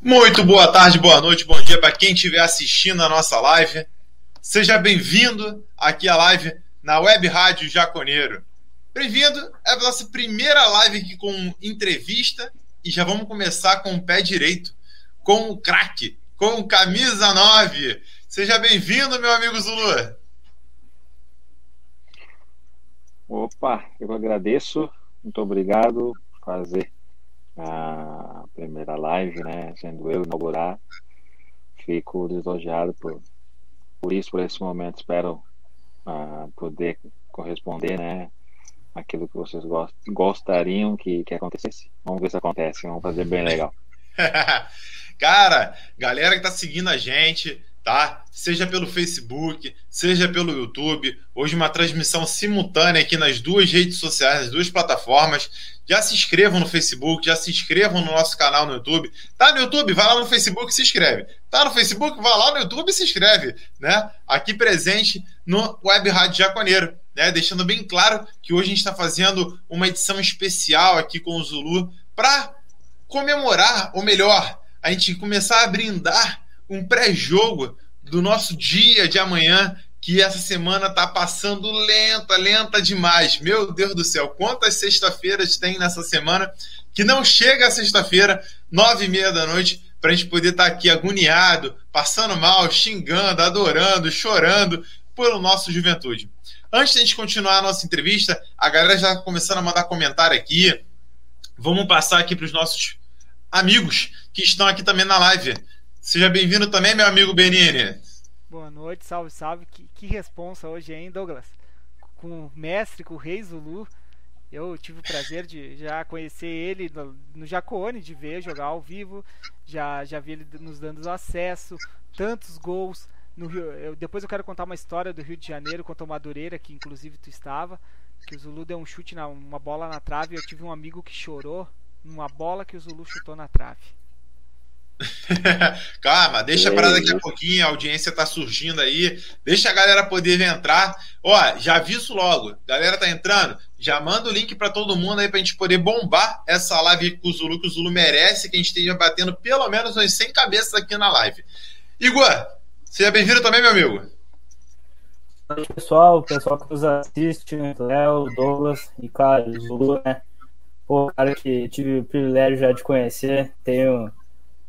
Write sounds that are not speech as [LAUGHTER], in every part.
Muito boa tarde, boa noite, bom dia para quem estiver assistindo a nossa live. Seja bem-vindo aqui à live na Web Rádio Jaconeiro. Bem-vindo é a nossa primeira live aqui com entrevista e já vamos começar com o pé direito, com o craque, com camisa 9. Seja bem-vindo, meu amigo Zulu. Opa, eu agradeço. Muito obrigado por fazer a primeira live, né? Sendo eu inaugurar. Fico lisonjeado por, por isso, por esse momento. Espero uh, poder corresponder, né? Aquilo que vocês gost, gostariam que, que acontecesse. Vamos ver se acontece. Vamos fazer bem legal. [LAUGHS] Cara, galera que tá seguindo a gente, tá? Seja pelo Facebook, seja pelo YouTube. Hoje uma transmissão simultânea aqui nas duas redes sociais, nas duas plataformas. Já se inscrevam no Facebook, já se inscrevam no nosso canal no YouTube. Tá no YouTube? Vai lá no Facebook e se inscreve. Tá no Facebook? Vai lá no YouTube e se inscreve, né? Aqui presente no Web Rádio Jaconeiro, né? Deixando bem claro que hoje a gente está fazendo uma edição especial aqui com o Zulu para comemorar, ou melhor, a gente começar a brindar um pré-jogo do nosso dia de amanhã, que essa semana tá passando lenta, lenta demais. Meu Deus do céu, quantas sexta-feiras tem nessa semana que não chega a sexta-feira, nove e meia da noite, para a gente poder estar tá aqui agoniado, passando mal, xingando, adorando, chorando pelo nosso juventude. Antes de a gente continuar a nossa entrevista, a galera já tá começando a mandar comentário aqui. Vamos passar aqui para os nossos amigos que estão aqui também na live. Seja bem-vindo também, meu amigo Benini. Boa noite, salve, salve. Que, que responsa hoje, hein, Douglas? Com o mestre, com o Rei Zulu. Eu tive o prazer de já conhecer ele no, no Jacone, de ver jogar ao vivo. Já, já vi ele nos dando acesso, tantos gols. No Rio, eu, depois eu quero contar uma história do Rio de Janeiro contra o Madureira, que inclusive tu estava. Que o Zulu deu um chute na uma bola na trave. Eu tive um amigo que chorou numa bola que o Zulu chutou na trave. [LAUGHS] Calma, deixa para daqui a pouquinho, a audiência tá surgindo aí. Deixa a galera poder entrar. Ó, já aviso logo. Galera tá entrando? Já manda o link para todo mundo aí pra gente poder bombar essa live com o Zulu, que o Zulu merece, que a gente esteja batendo pelo menos uns 100 cabeças aqui na live. Igor, seja bem-vindo também, meu amigo. Oi, pessoal, o pessoal que nos assiste, Léo, Douglas e, cara, o Zulu, né? Pô, cara que tive o privilégio já de conhecer, tenho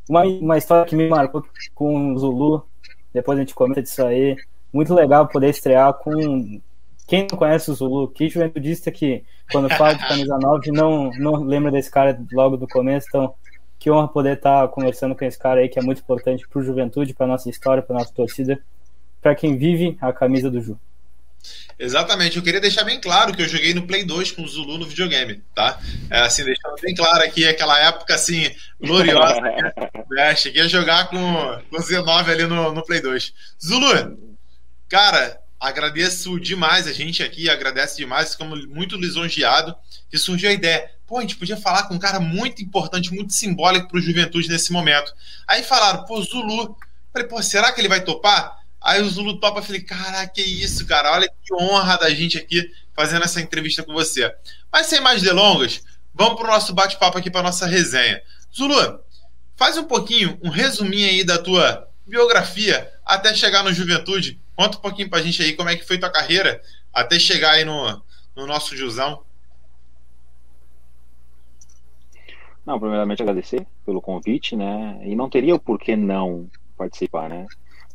uma, uma história que me marcou com o Zulu, depois a gente comenta disso aí. Muito legal poder estrear com quem não conhece o Zulu, que juventudista que, quando fala de camisa [LAUGHS] 9, não, não lembra desse cara logo do começo. Então, que honra poder estar conversando com esse cara aí, que é muito importante para o juventude, para nossa história, para nossa torcida, para quem vive a camisa do Ju. Exatamente, eu queria deixar bem claro que eu joguei no Play 2 com o Zulu no videogame, tá? É, assim, deixando bem claro aqui aquela época assim, gloriosa. né? Cheguei a [LAUGHS] jogar com, com o Z9 ali no, no Play 2. Zulu, cara, agradeço demais a gente aqui, agradece demais, ficamos muito lisonjeado que surgiu a ideia. Pô, a gente podia falar com um cara muito importante, muito simbólico para o juventude nesse momento. Aí falaram, pô, Zulu. Falei, pô, será que ele vai topar? Aí o Zulu topa, falei, caraca, que isso, cara, olha que honra da gente aqui fazendo essa entrevista com você. Mas sem mais delongas, vamos para o nosso bate-papo aqui para nossa resenha. Zulu, faz um pouquinho, um resuminho aí da tua biografia até chegar no Juventude. Conta um pouquinho para a gente aí como é que foi tua carreira até chegar aí no, no nosso Jusão. Não, primeiramente agradecer pelo convite, né? E não teria o porquê não participar, né?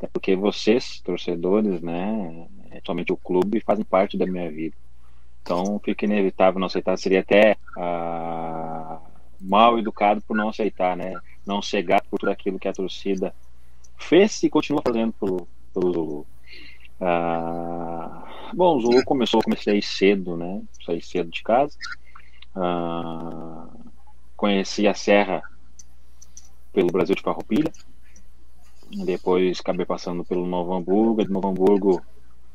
Até porque vocês, torcedores, né, é somente o clube, fazem parte da minha vida. Então fica inevitável não aceitar. Seria até ah, mal educado por não aceitar, né? Não cegar por tudo aquilo que a torcida fez e continua fazendo pelo, pelo Zulu. Ah, bom, o Zulu começou, comecei cedo, né? Saí cedo de casa. Ah, conheci a Serra pelo Brasil de Farroupilha. Depois acabei passando pelo Novo Hamburgo. De Novo Hamburgo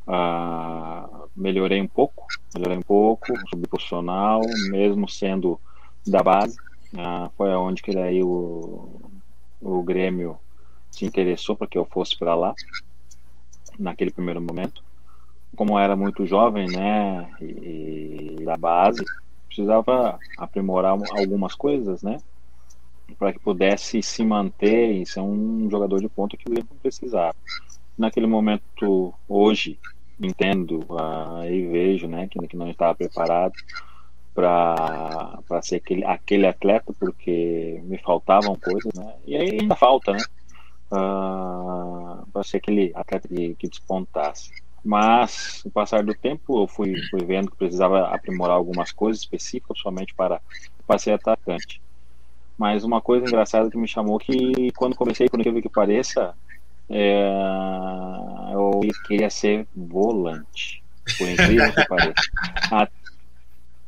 ah, melhorei um pouco, melhorei um pouco, subi profissional, mesmo sendo da base. Ah, foi aonde que daí o, o Grêmio se interessou para que eu fosse para lá, naquele primeiro momento. Como eu era muito jovem, né, e, e da base, precisava aprimorar algumas coisas, né, para que pudesse se manter e ser um jogador de ponta que o Liverpool precisava. Naquele momento, hoje, entendo uh, e vejo né, que, que não estava preparado para ser aquele, aquele atleta, porque me faltavam coisas, né? E ainda falta, né? Uh, para ser aquele atleta que, que despontasse. Mas, no passar do tempo, eu fui, fui vendo que precisava aprimorar algumas coisas específicas, somente para, para ser atacante. Mas uma coisa engraçada que me chamou que quando comecei, por incrível que pareça, é, eu queria ser volante. Por incrível que pareça.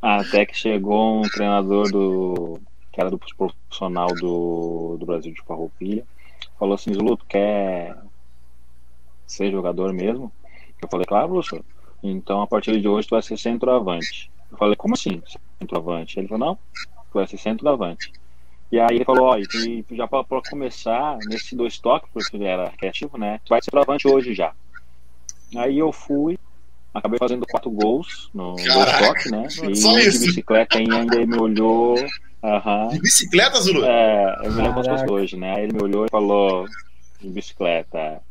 Até que chegou um treinador do que era do profissional do, do Brasil de Farroupilha, falou assim, Zulu, tu quer ser jogador mesmo? Eu falei, claro, professor. Então, a partir de hoje, tu vai ser centroavante. Eu falei, como assim, centroavante? Ele falou, não, tu vai ser centroavante. E aí ele falou, ó, e já para começar, nesse dois toques, porque ele era criativo, né? Tu vai ser centroavante hoje já. Aí eu fui, acabei fazendo quatro gols no dois toques, né? E Só de isso. bicicleta ainda ele me olhou. Aham. De bicicleta, Zulu? É, eu me lembro hoje, né? Aí ele me olhou e falou, de bicicleta.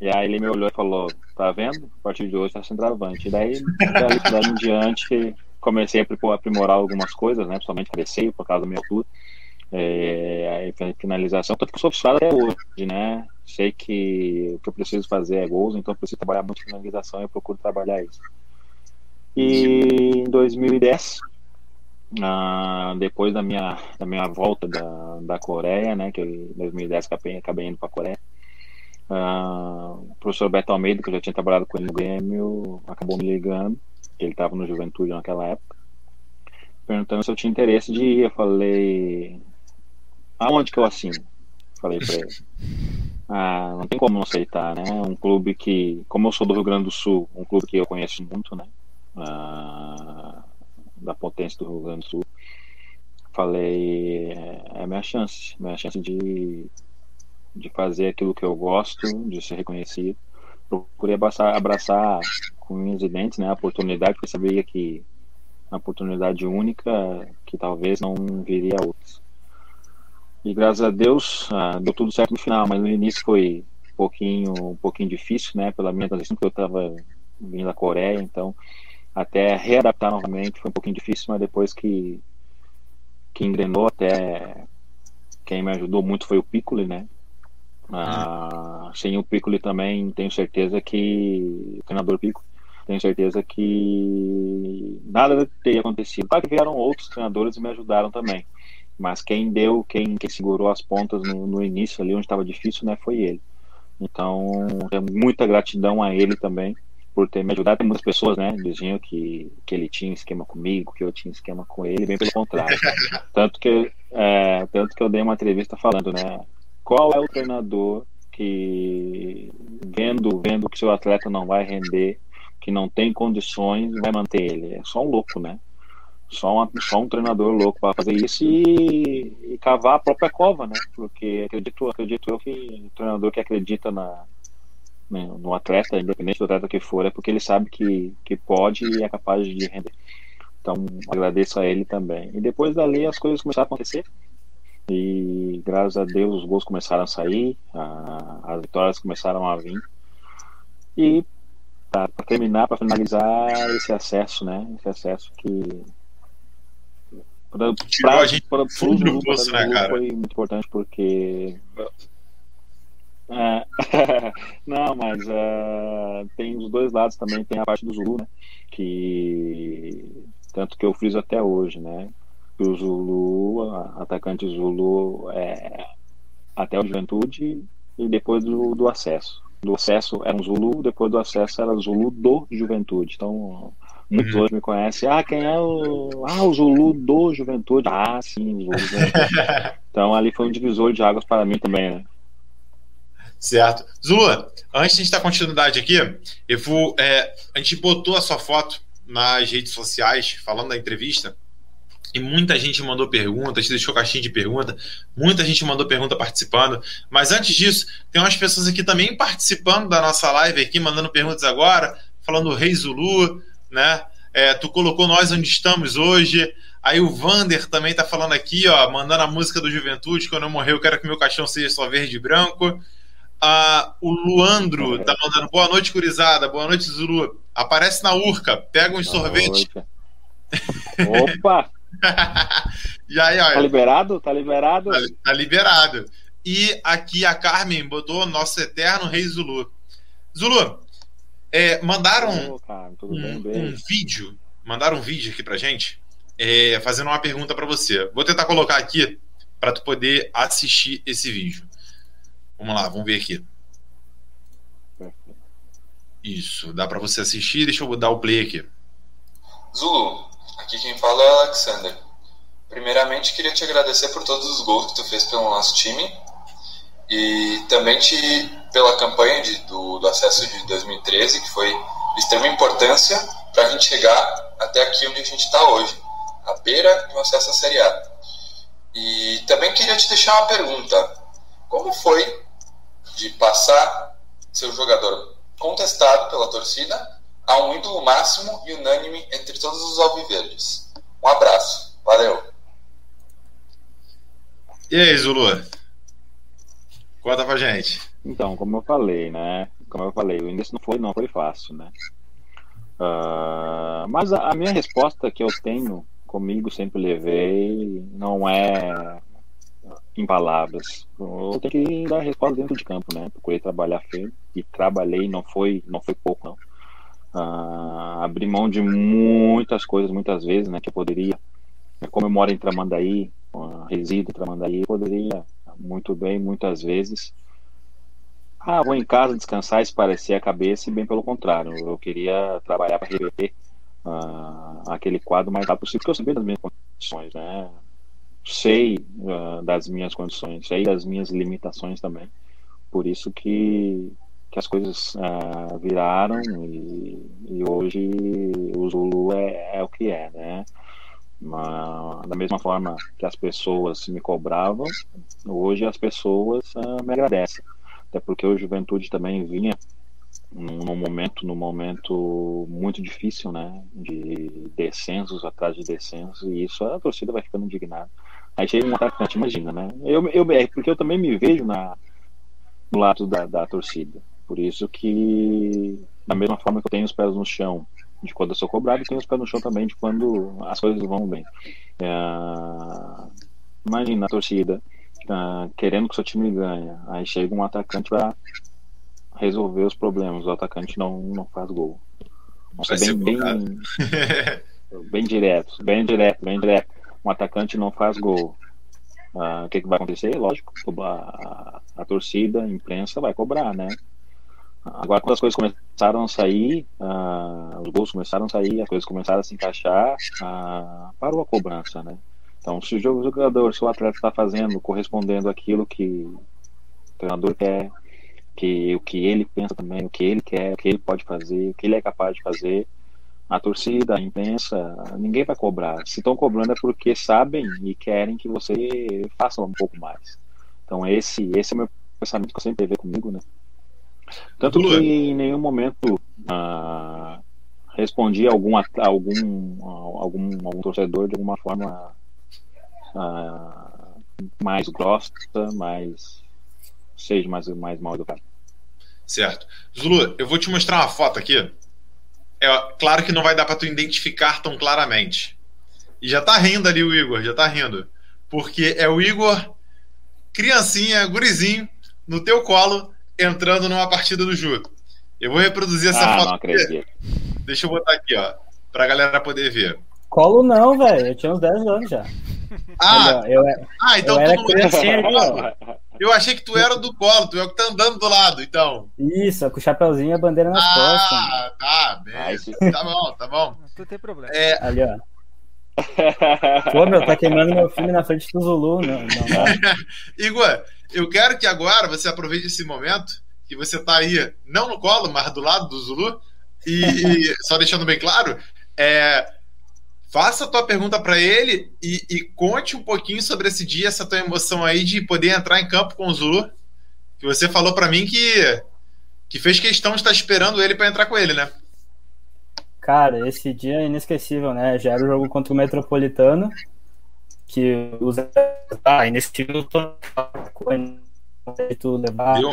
E aí ele me olhou e falou, tá vendo? A partir de hoje tá centroavante. E daí, dali, dali em diante, comecei a apri- aprimorar algumas coisas, né? Principalmente cabeceio, por causa da minha altura. É, finalização, tanto que eu sou frustrado até hoje, né? Sei que o que eu preciso fazer é gols, então eu preciso trabalhar muito finalização e eu procuro trabalhar isso. E em 2010, ah, depois da minha, da minha volta da, da Coreia, né, que em 2010 acabei, acabei indo para a Coreia, ah, o professor Beto Almeida, que eu já tinha trabalhado com ele no Grêmio, acabou me ligando, ele estava no Juventude naquela época, perguntando se eu tinha interesse de ir. Eu falei, aonde que eu assino? Falei para ele. Ah, não tem como não aceitar, né? Um clube que, como eu sou do Rio Grande do Sul, um clube que eu conheço muito, né? Ah, da potência do Rio Grande do Sul. Falei, é é a minha chance, minha chance de, de fazer aquilo que eu gosto, de ser reconhecido. Procurei abraçar, abraçar com unhas e dentes, né? A oportunidade, porque sabia que uma oportunidade única que talvez não viria outras. E graças a Deus ah, deu tudo certo no final, mas no início foi um pouquinho, um pouquinho difícil, né? Pela minha transição, porque eu estava vindo da Coreia, então até readaptar novamente foi um pouquinho difícil, mas depois que que engrenou até quem me ajudou muito foi o Piccoli, né? Ah, sem o Piccoli também tenho certeza que o treinador Piccoli tenho certeza que nada teria acontecido. Claro que vieram outros treinadores e me ajudaram também, mas quem deu, quem, quem segurou as pontas no, no início ali onde estava difícil, né, foi ele. Então, tenho muita gratidão a ele também por ter me ajudado. Tem muitas pessoas, né, diziam que, que ele tinha esquema comigo, que eu tinha esquema com ele, bem pelo contrário. [LAUGHS] tanto que é, tanto que eu dei uma entrevista falando, né, qual é o treinador que vendo vendo que seu atleta não vai render, que não tem condições, vai manter ele? É só um louco, né? Só, uma, só um treinador louco para fazer isso e, e cavar a própria cova, né? Porque acredito, acredito eu que o treinador que acredita na, né, no atleta, independente do atleta que for, é porque ele sabe que, que pode e é capaz de render. Então, agradeço a ele também. E depois dali as coisas começaram a acontecer. E graças a Deus os gols começaram a sair, a, as vitórias começaram a vir. E para terminar, para finalizar esse acesso, né? Esse acesso que para Tirou a gente para fundo do poço, né, cara? foi muito importante porque é, [LAUGHS] não, mas uh, tem os dois lados também, tem a parte do Zulu, né? Que tanto que eu friso até hoje, né? Que o Zulu, atacante Zulu, é até o Juventude e depois do, do acesso. Do acesso era um Zulu, depois do acesso era Zulu do Juventude. Então, muitos Uhum. hoje me conhecem. Ah, quem é o. Ah, o Zulu do Juventude. Ah, sim, Zulu. [LAUGHS] Então, ali foi um divisor de águas para mim também, né? Certo. Zulu, antes de a gente dar continuidade aqui, eu vou. é, a gente botou a sua foto nas redes sociais falando da entrevista. E muita gente mandou perguntas, deixou caixinha de pergunta, muita gente mandou pergunta participando. Mas antes disso, tem umas pessoas aqui também participando da nossa live aqui, mandando perguntas agora, falando Rei Zulu, né? É, tu colocou nós onde estamos hoje. Aí o Vander também tá falando aqui, ó, mandando a música do Juventude, quando eu morrer eu quero que meu caixão seja só verde e branco. Ah, o Luandro tá mandando boa noite, Curizada, boa noite, Zulu. Aparece na Urca, pega uns sorvetes. Opa! [LAUGHS] e aí, ó, tá liberado? Tá liberado? Tá, tá, liberado. E aqui a Carmen botou nosso eterno Rei Zulu. Zulu, é, mandaram oh, um, bem, um, vídeo, mandaram um vídeo aqui pra gente, é, fazendo uma pergunta para você. Vou tentar colocar aqui para tu poder assistir esse vídeo. Vamos lá, vamos ver aqui. Isso, dá para você assistir. Deixa eu dar o play aqui. Zulu, aqui quem fala é o Alexander. Primeiramente, queria te agradecer por todos os gols que tu fez pelo nosso time e também te, pela campanha de, do, do acesso de 2013, que foi de extrema importância para a gente chegar até aqui onde a gente está hoje, à beira um acesso à Série A. E também queria te deixar uma pergunta: como foi de passar seu jogador contestado pela torcida a um ídolo máximo e unânime entre todos os alviverdes? Um abraço, valeu! E aí, Zulu? Conta pra gente. Então, como eu falei, né? Como eu falei, o início não foi, não foi fácil, né? Uh, mas a, a, minha resposta que eu tenho comigo, sempre levei, não é em palavras. Eu tenho que dar resposta dentro de campo, né? Procurei trabalhar feio e trabalhei, não foi, não foi pouco, não. Uh, abri mão de muitas coisas, muitas vezes, né? Que eu poderia, como eu moro em Tramandaí, uh, resido em Tramandaí, eu poderia muito bem, muitas vezes. Ah, vou em casa descansar, esparecer a cabeça, e bem pelo contrário, eu queria trabalhar para reverter uh, aquele quadro mais rápido possível, porque eu sabia das minhas condições, né? Sei uh, das minhas condições, sei das minhas limitações também. Por isso que, que as coisas uh, viraram e, e, hoje o Zulu é, é o que é, né? Da mesma forma que as pessoas me cobravam, hoje as pessoas uh, me agradecem. Até porque o Juventude também vinha num momento, num momento muito difícil, né? De descensos atrás de descensos, e isso a torcida vai ficando indignada. Aí chega um atacante, imagina, né? Eu, eu, é porque eu também me vejo na, no lado da, da torcida. Por isso que, da mesma forma que eu tenho os pés no chão de quando eu sou cobrado e tem os pés no chão também de quando as coisas vão bem. É... Imagina a torcida uh, querendo que o seu time ganhe, aí chega um atacante para resolver os problemas, o atacante não, não faz gol. Nossa, bem, bem, [LAUGHS] bem direto, bem direto, bem direto. Um atacante não faz gol. Uh, o que, que vai acontecer? Lógico, a, a, a torcida, a imprensa vai cobrar, né? Agora, quando as coisas começaram a sair, uh, os gols começaram a sair, as coisas começaram a se encaixar, uh, parou a cobrança, né? Então, se o jogador, se o atleta está fazendo, correspondendo àquilo que o treinador quer, que o que ele pensa também, o que ele quer, o que ele pode fazer, o que ele é capaz de fazer, a torcida, a imprensa, ninguém vai cobrar. Se estão cobrando é porque sabem e querem que você faça um pouco mais. Então, esse, esse é o meu pensamento que eu sempre teve comigo, né? Tanto que em nenhum momento ah, respondi a algum, algum, algum, algum torcedor de alguma forma ah, mais grossa, mais seja mais, mais mal educado. Certo. Zulu, eu vou te mostrar uma foto aqui. É claro que não vai dar para tu identificar tão claramente. E já tá rindo ali o Igor, já tá rindo. Porque é o Igor, criancinha, gurizinho, no teu colo, entrando numa partida do Ju. Eu vou reproduzir essa ah, foto. Não acredito. Deixa eu botar aqui, ó, pra galera poder ver. Colo não, velho. Eu tinha uns 10 anos já. Ah, eu, ah então eu tu não criancinha, [LAUGHS] Eu achei que tu era do colo, tu é o que tá andando do lado, então. Isso, com o chapeuzinho e a bandeira nas ah, costas. Ah, tá, bem. Tá bom, tá bom. Não tem problema. É... Ali, ó. [LAUGHS] Pô, meu, tá queimando meu filme na frente do Zulu, não, não, não. [LAUGHS] Igor, eu quero que agora você aproveite esse momento que você está aí, não no colo, mas do lado do Zulu, e, [LAUGHS] só deixando bem claro, é, faça a tua pergunta para ele e, e, conte um pouquinho sobre esse dia, essa tua emoção aí de poder entrar em campo com o Zulu, que você falou para mim que, que fez questão de estar esperando ele para entrar com ele, né? Cara, esse dia é inesquecível, né? Já era o jogo contra o Metropolitano, que os ah, inesquecível tu levar. Deu,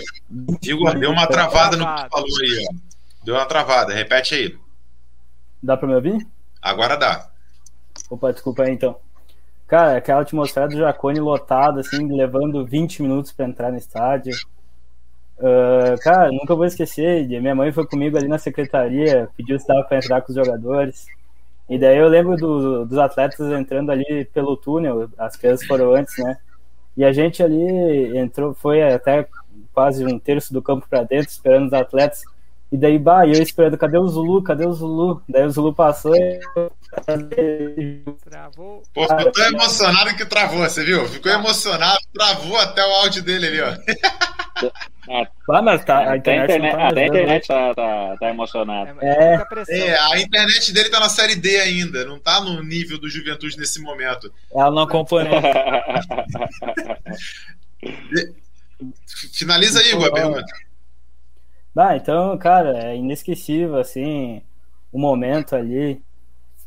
Igor, deu uma travada no que tu falou aí, ó. Deu uma travada, repete aí. Dá pra me ouvir? Agora dá. Opa, desculpa aí então. Cara, aquela atmosfera do Jacone lotado, assim, levando 20 minutos para entrar no estádio. Uh, cara, nunca vou esquecer. Minha mãe foi comigo ali na secretaria, pediu se dava para entrar com os jogadores. E daí eu lembro do, dos atletas entrando ali pelo túnel, as crianças foram antes, né? E a gente ali entrou, foi até quase um terço do campo para dentro, esperando os atletas. E daí, bah, eu esperando, cadê o Zulu? Cadê o Zulu? Daí o Zulu passou e. Travou. Pô, ficou tão emocionado que travou, você viu? Ficou emocionado, travou até o áudio dele ali, ó. [LAUGHS] Ah, mas tá, a internet, a internet, tá, até a internet tá, tá, tá emocionada. É, é. é, a internet dele tá na série D ainda, não tá no nível do Juventude nesse momento. Ela não acompanhou. [LAUGHS] Finaliza aí, Igor, a pergunta. Ah, então, cara, é inesquecível, assim, o momento ali.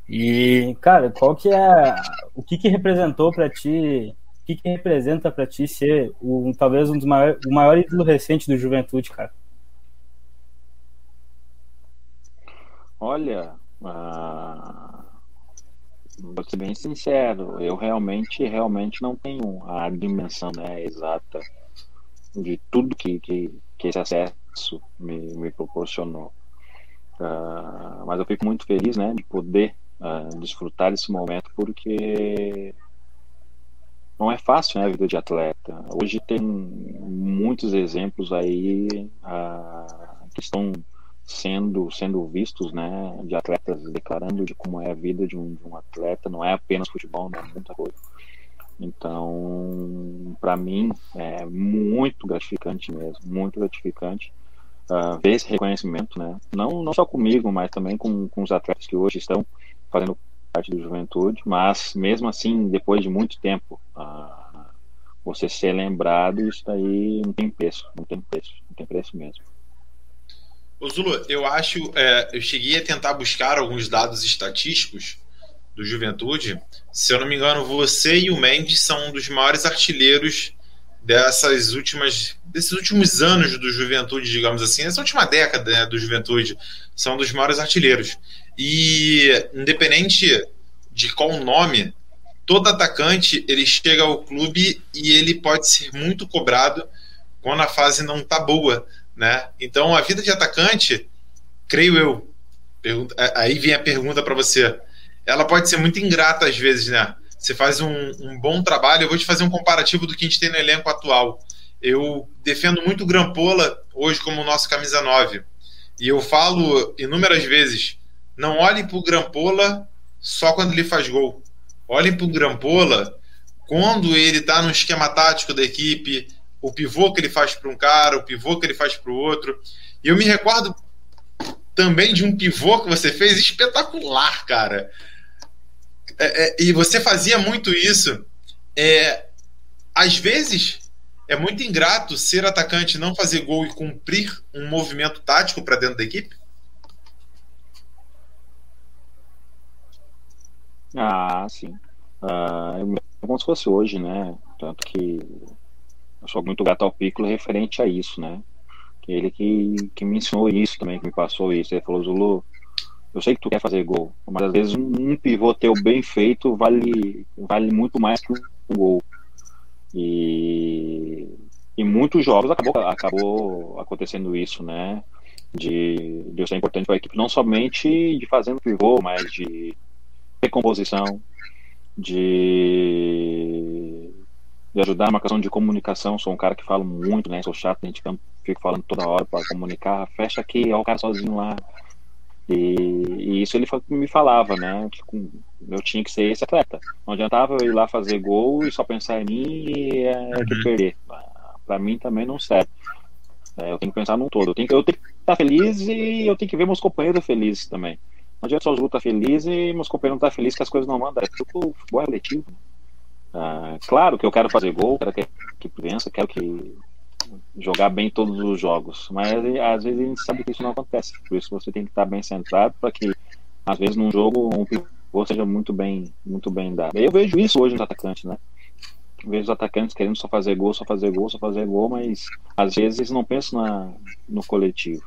E, cara, qual que é. O que que representou para ti? O que que representa para ti ser o, talvez um dos maiores, o maior ídolo recente do Juventude, cara? Olha, uh, vou ser bem sincero, eu realmente, realmente não tenho a dimensão né, exata de tudo que, que, que esse acesso isso me, me proporcionou. Uh, mas eu fico muito feliz né, de poder uh, desfrutar desse momento porque não é fácil né, a vida de atleta. Hoje tem muitos exemplos aí uh, que estão sendo sendo vistos né, de atletas declarando de como é a vida de um, de um atleta. Não é apenas futebol, não é muita coisa. Então, para mim, é muito gratificante mesmo, muito gratificante uh, ver esse reconhecimento, né? Não, não só comigo, mas também com, com os atletas que hoje estão fazendo parte do Juventude, mas mesmo assim, depois de muito tempo, uh, você ser lembrado, isso daí não tem preço, não tem preço, não tem preço mesmo. Ô Zulu, eu acho, é, eu cheguei a tentar buscar alguns dados estatísticos do Juventude. Se eu não me engano, você e o Mendes são um dos maiores artilheiros dessas últimas desses últimos anos do Juventude, digamos assim, essa última década né, do Juventude, são dos maiores artilheiros. E independente de qual nome, todo atacante ele chega ao clube e ele pode ser muito cobrado quando a fase não tá boa, né? Então a vida de atacante, creio eu, pergunta, aí vem a pergunta para você, ela pode ser muito ingrata às vezes, né? Você faz um, um, bom trabalho. Eu vou te fazer um comparativo do que a gente tem no elenco atual. Eu defendo muito o Grampola hoje como nosso camisa 9. E eu falo inúmeras vezes: não olhem para o Grampola só quando ele faz gol. Olhem para o Grampola quando ele está no esquema tático da equipe, o pivô que ele faz para um cara, o pivô que ele faz para o outro. E eu me recordo também de um pivô que você fez espetacular, cara. É, é, e você fazia muito isso. É, às vezes é muito ingrato ser atacante, não fazer gol e cumprir um movimento tático para dentro da equipe? Ah, sim. Ah, como se fosse hoje, né? Tanto que eu sou muito grato ao Piccolo referente a isso, né? Que ele que, que me ensinou isso também, que me passou isso. Ele falou, Zulu, eu sei que tu quer fazer gol, mas às vezes um pivô teu bem feito vale, vale muito mais que um gol. E em muitos jogos acabou, acabou acontecendo isso, né? De, de ser importante para a equipe, não somente de fazendo pivô, mas de recomposição, de, de ajudar na questão de comunicação. Sou um cara que fala muito, né? Sou chato, a gente fica falando toda hora para comunicar. Fecha aqui, ó, o cara sozinho lá e, e, isso ele me falava, né? Que eu tinha que ser esse atleta. Não adiantava eu ir lá fazer gol e só pensar em mim e é, uhum. perder. Para mim também não serve. É, eu tenho que pensar num todo. Eu tenho, que, eu tenho que estar feliz e eu tenho que ver meus companheiros felizes também. Não adianta só os estar felizes e meus companheiros não estar felizes que as coisas não mandam. É tudo futebol é coletivo. Ah, claro que eu quero fazer gol, quero que, que pensa, quero que jogar bem todos os jogos. Mas às vezes a gente sabe que isso não acontece. Por isso você tem que estar bem centrado para que às vezes num jogo um pivô seja muito bem, muito bem dado. Eu vejo isso hoje nos atacantes, né? Vejo os atacantes querendo só fazer gol, só fazer gol, só fazer gol, mas às vezes não pensam na, no coletivo.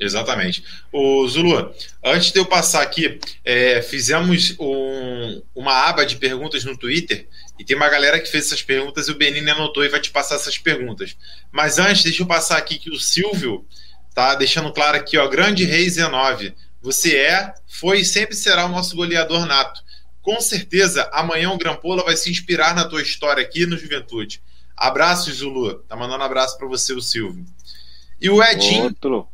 Exatamente. O Zulu, antes de eu passar aqui, é, fizemos um, uma aba de perguntas no Twitter e tem uma galera que fez essas perguntas e o Benini anotou e vai te passar essas perguntas. Mas antes, deixa eu passar aqui que o Silvio tá deixando claro aqui, ó, grande rei Z9. Você é, foi e sempre será o nosso goleador nato. Com certeza, amanhã o Grampola vai se inspirar na tua história aqui no Juventude. Abraço, Zulu. Tá mandando um abraço para você, o Silvio. E o Edinho. Outro.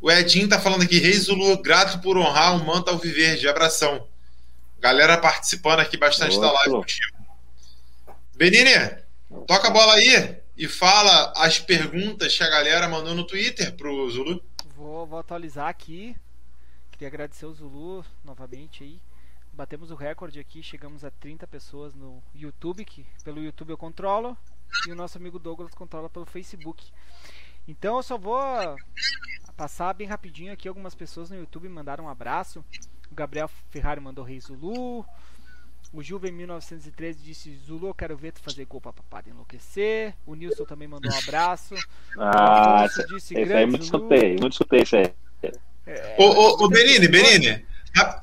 O Edinho tá falando aqui, Reis Zulu, grato por honrar o manto ao viver, de abração. Galera participando aqui bastante Outro. da live contigo. Benini, toca a bola aí e fala as perguntas que a galera mandou no Twitter pro Zulu. Vou, vou atualizar aqui. Queria agradecer o Zulu novamente aí. Batemos o recorde aqui, chegamos a 30 pessoas no YouTube, que pelo YouTube eu controlo, e o nosso amigo Douglas controla pelo Facebook. Então eu só vou passar bem rapidinho aqui. Algumas pessoas no YouTube mandaram um abraço. O Gabriel Ferrari mandou Rei Zulu. O Juve 1913 disse: Zulu, eu quero ver tu fazer gol pra papada enlouquecer. O Nilson também mandou um abraço. Ah, esse, disse, esse aí eu escutei, não escutei isso aí. É, ô, ô, ô Benini, Benini,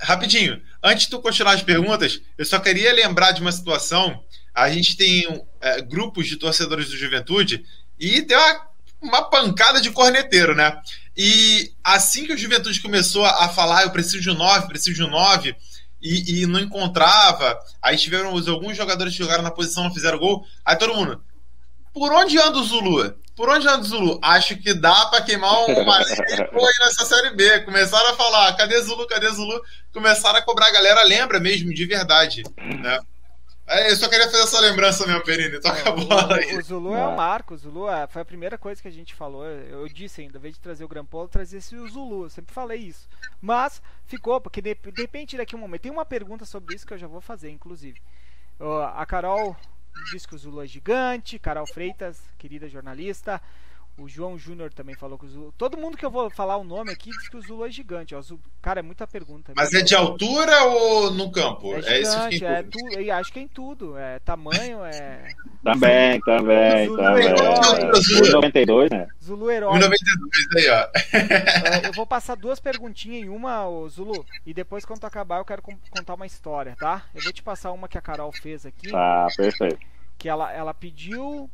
rapidinho. Antes de tu continuar as perguntas, eu só queria lembrar de uma situação. A gente tem é, grupos de torcedores do Juventude e tem uma uma pancada de corneteiro, né? E assim que o Juventude começou a falar, eu preciso de um 9, preciso de um 9, e, e não encontrava, aí tiveram alguns jogadores que jogaram na posição, não fizeram gol, aí todo mundo, por onde anda o Zulu? Por onde anda o Zulu? Acho que dá para queimar [LAUGHS] uma linha aí nessa Série B. Começaram a falar, cadê Zulu, cadê Zulu? Começaram a cobrar a galera, lembra mesmo, de verdade, né? É, eu só queria fazer essa lembrança meu Perini. Toca a bola aí. O Zulu é o Marco. O Zulu é, foi a primeira coisa que a gente falou. Eu disse ainda, ao invés de trazer o Grampolo, trazer esse o Zulu. Eu sempre falei isso. Mas ficou, porque de, de repente daqui a um momento. Tem uma pergunta sobre isso que eu já vou fazer, inclusive. A Carol disse que o Zulu é gigante. Carol Freitas, querida jornalista. O João Júnior também falou que o Zulu. Todo mundo que eu vou falar o nome aqui diz que o Zulu é gigante. Ó. Cara, é muita pergunta. Mas é de altura ou no campo? É, gigante, é, é tu... Eu acho que é em tudo. É tamanho, é. [LAUGHS] Também, também, Zulu também. Herói. 92, né? Zulu Herói. 92 aí, ó. [LAUGHS] É, eu vou passar duas perguntinhas em uma, ô, Zulu. E depois, quando acabar, eu quero contar uma história, tá? Eu vou te passar uma que a Carol fez aqui. Tá, perfeito. Que ela, ela pediu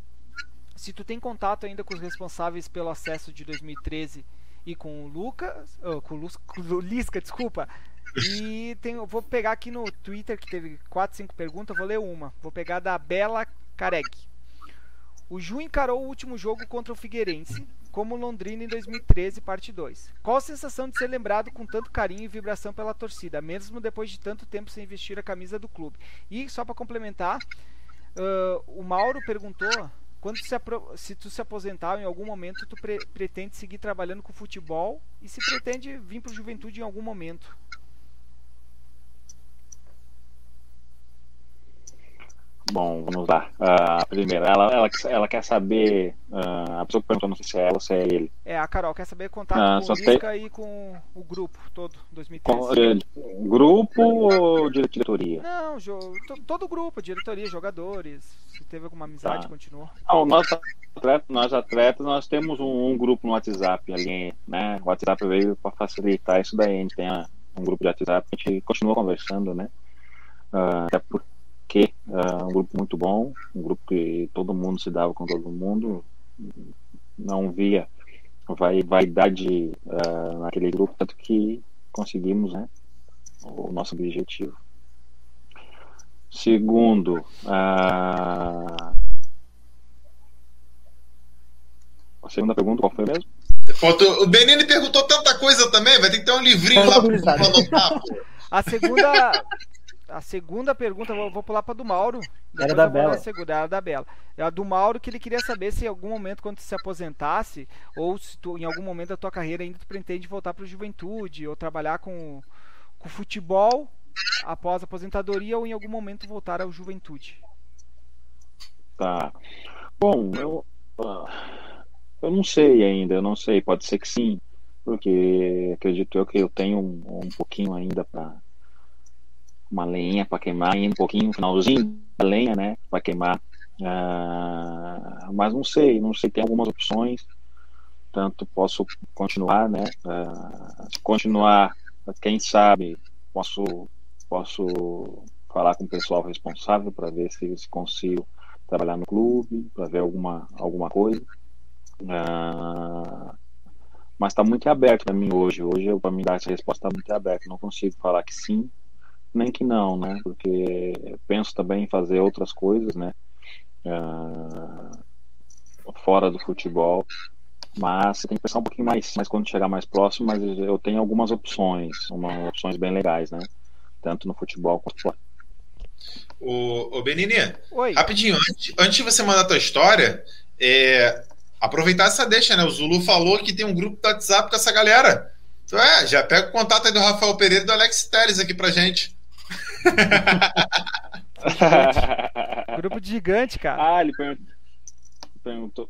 se tu tem contato ainda com os responsáveis pelo acesso de 2013 e com o Lucas, oh, com, o com o Lisca, desculpa. E tem, vou pegar aqui no Twitter que teve 4, 5 perguntas, vou ler uma. Vou pegar da Bela Careg. O Ju encarou o último jogo contra o Figueirense, como Londrina em 2013, parte 2. Qual a sensação de ser lembrado com tanto carinho e vibração pela torcida, mesmo depois de tanto tempo sem vestir a camisa do clube? E só para complementar, uh, o Mauro perguntou quando se, se tu se aposentar em algum momento, tu pre pretende seguir trabalhando com futebol e se pretende vir para o Juventude em algum momento. Bom, vamos lá. Uh, primeiro, ela, ela, ela quer saber. Uh, a pessoa que perguntou, não sei se é ela ou se é ele. É, a Carol quer saber contato uh, com o Lisca tem... e com o grupo todo, 2013. Com, grupo ou diretoria? Não, todo o grupo, diretoria, jogadores. Se teve alguma amizade, tá. continua. Ah, nós, atleta, nós atletas, nós temos um, um, grupo no WhatsApp ali, né? O WhatsApp veio para facilitar isso daí. A gente tem um grupo de WhatsApp, a gente continua conversando, né? até porque que uh, um grupo muito bom, um grupo que todo mundo se dava com todo mundo, não via vai, vaidade uh, naquele grupo, tanto que conseguimos né, o nosso objetivo. Segundo, uh, a segunda pergunta, qual foi mesmo? O Benini perguntou tanta coisa também, vai ter que ter um livrinho lá para anotar. A segunda, a segunda pergunta, vou, vou pular para do Mauro. Era da Bela. Segunda, era da Bela. É a do Mauro que ele queria saber se em algum momento, quando tu se aposentasse, ou se tu, em algum momento da tua carreira ainda tu pretende voltar para Juventude, ou trabalhar com, com futebol após a aposentadoria, ou em algum momento voltar ao Juventude. Tá. Bom, eu, uh, eu não sei ainda, eu não sei. Pode ser que sim. porque acredito eu que eu tenho um, um pouquinho ainda para uma lenha para queimar, ainda um pouquinho, um finalzinho da lenha, né, para queimar. Uh, mas não sei, não sei, tem algumas opções. Tanto posso continuar, né? Uh, continuar, quem sabe, posso, posso falar com o pessoal responsável para ver se, consigo trabalhar no clube, para ver alguma, alguma coisa. Uh, mas está muito aberto para mim hoje. Hoje, para me dar essa resposta, está muito aberto. Não consigo falar que sim, nem que não, né? Porque penso também em fazer outras coisas, né? Uh, fora do futebol. Mas tem que pensar um pouquinho mais, mas quando chegar mais próximo, mas eu tenho algumas opções, uma, opções bem legais, né? Tanto no futebol quanto fora. O, o Benini, Oi. rapidinho, antes, antes de você mandar a tua história, é, aproveitar essa deixa, né? O Zulu falou que tem um grupo do WhatsApp com essa galera. Então, é, já pega o contato aí do Rafael Pereira e do Alex Teles aqui pra gente. Grupo gigante, cara. Ah, ele perguntou.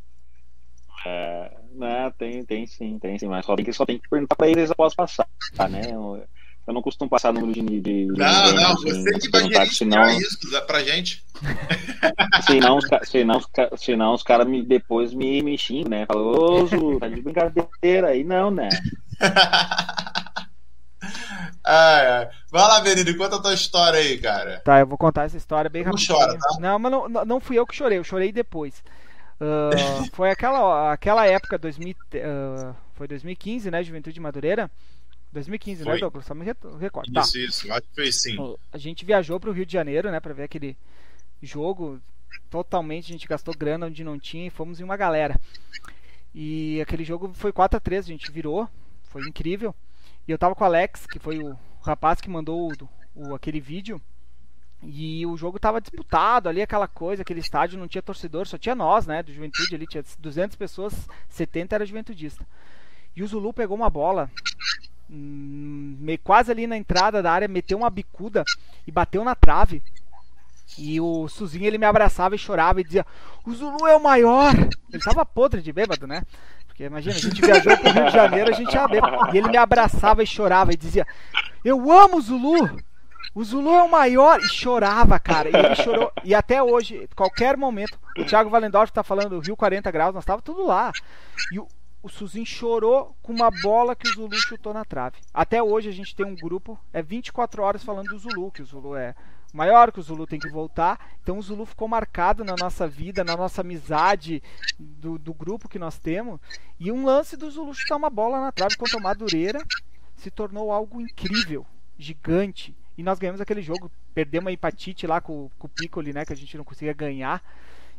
É, né, tem, tem sim, tem sim, mas só tem que, só tem que perguntar pra eles após passar, né? Eu, eu não costumo passar número de. de, de não, não, você que vai gerenciar senão, isso pra gente. Senão, senão, senão os caras me, depois me, me xingam, né? Falam, ô, tá de brincadeira aí, não, né? [LAUGHS] ai, ai. Vai lá, Benito, conta a tua história aí, cara. Tá, eu vou contar essa história bem rápido. Não chora, tá? Não, mas não, não fui eu que chorei, eu chorei depois. Uh, [LAUGHS] foi aquela, aquela época, 2000, uh, foi 2015, né? Juventude de Madureira. 2015, né, foi. né, Douglas? Só me recordo. Tá. Isso, tá. isso, acho que foi sim. A gente viajou para o Rio de Janeiro, né, para ver aquele jogo. Totalmente, a gente gastou grana onde não tinha e fomos em uma galera. E aquele jogo foi 4 a 3 a gente virou, foi incrível. E eu tava com o Alex, que foi o rapaz que mandou o, o, aquele vídeo. E o jogo tava disputado ali, aquela coisa, aquele estádio não tinha torcedor, só tinha nós, né, do Juventude ali, tinha 200 pessoas, 70 era juventudista. E o Zulu pegou uma bola Hum, quase ali na entrada da área, meteu uma bicuda e bateu na trave. E o Suzinho ele me abraçava e chorava e dizia: O Zulu é o maior! Ele tava podre de bêbado, né? Porque imagina, a gente viajou pro Rio de Janeiro, a gente ia. E ele me abraçava e chorava e dizia: Eu amo o Zulu! O Zulu é o maior! E chorava, cara. E ele chorou. E até hoje, qualquer momento, o Thiago Valendorf tá falando Rio 40 graus, nós tava tudo lá. E o, o Suzin chorou com uma bola que o Zulu chutou na trave. Até hoje a gente tem um grupo, é 24 horas falando do Zulu, que o Zulu é maior, que o Zulu tem que voltar. Então o Zulu ficou marcado na nossa vida, na nossa amizade do, do grupo que nós temos. E um lance do Zulu chutar uma bola na trave contra o Madureira se tornou algo incrível, gigante. E nós ganhamos aquele jogo, perdemos a empatite lá com, com o Piccoli, né, que a gente não conseguia ganhar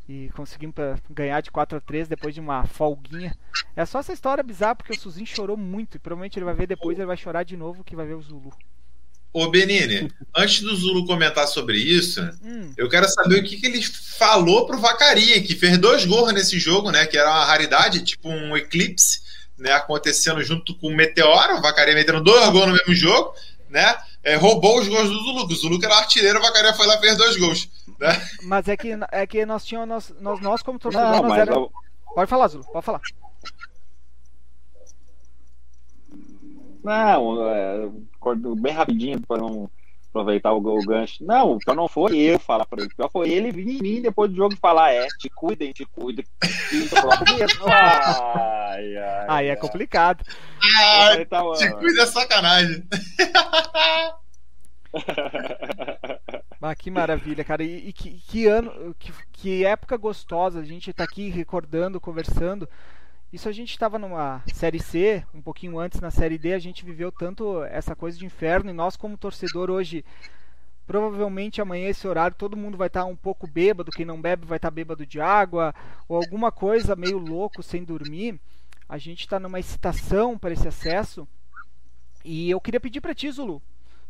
e conseguimos ganhar de 4 a 3 depois de uma folguinha. É só essa história bizarra porque o Suzinho chorou muito e provavelmente ele vai ver depois ele vai chorar de novo que vai ver o Zulu. Ô Benini, antes do Zulu comentar sobre isso, hum. eu quero saber o que, que ele falou pro Vacaria, que fez dois gols nesse jogo, né? Que era uma raridade, tipo um eclipse, né? Acontecendo junto com o Meteoro, o Vacaria metendo dois gols no mesmo jogo, né? É, roubou os gols do Zulu. O Zulu que era artilheiro, o Vacaria foi lá e fez dois gols. Né? Mas é que, é que nós tínhamos, nós, nós, nós como torcedor, nós era... eu... Pode falar, Zulu, pode falar. Não, é, bem rapidinho para não aproveitar o, o gancho. Não, o pior não foi eu falar para ele. O pior foi ele vir em mim depois do jogo e falar: é, te cuidem, te cuidem. [LAUGHS] ai, ai, Aí é complicado. Ah, tá, te cuida é sacanagem. [LAUGHS] Ah, que maravilha, cara. E, e que, que, ano, que, que, época gostosa. A gente tá aqui recordando, conversando. Isso a gente estava numa série C, um pouquinho antes na série D, a gente viveu tanto essa coisa de inferno e nós como torcedor hoje, provavelmente amanhã esse horário todo mundo vai estar tá um pouco bêbado, quem não bebe vai estar tá bêbado de água ou alguma coisa meio louco sem dormir. A gente está numa excitação para esse acesso. E eu queria pedir para ti, Zulu,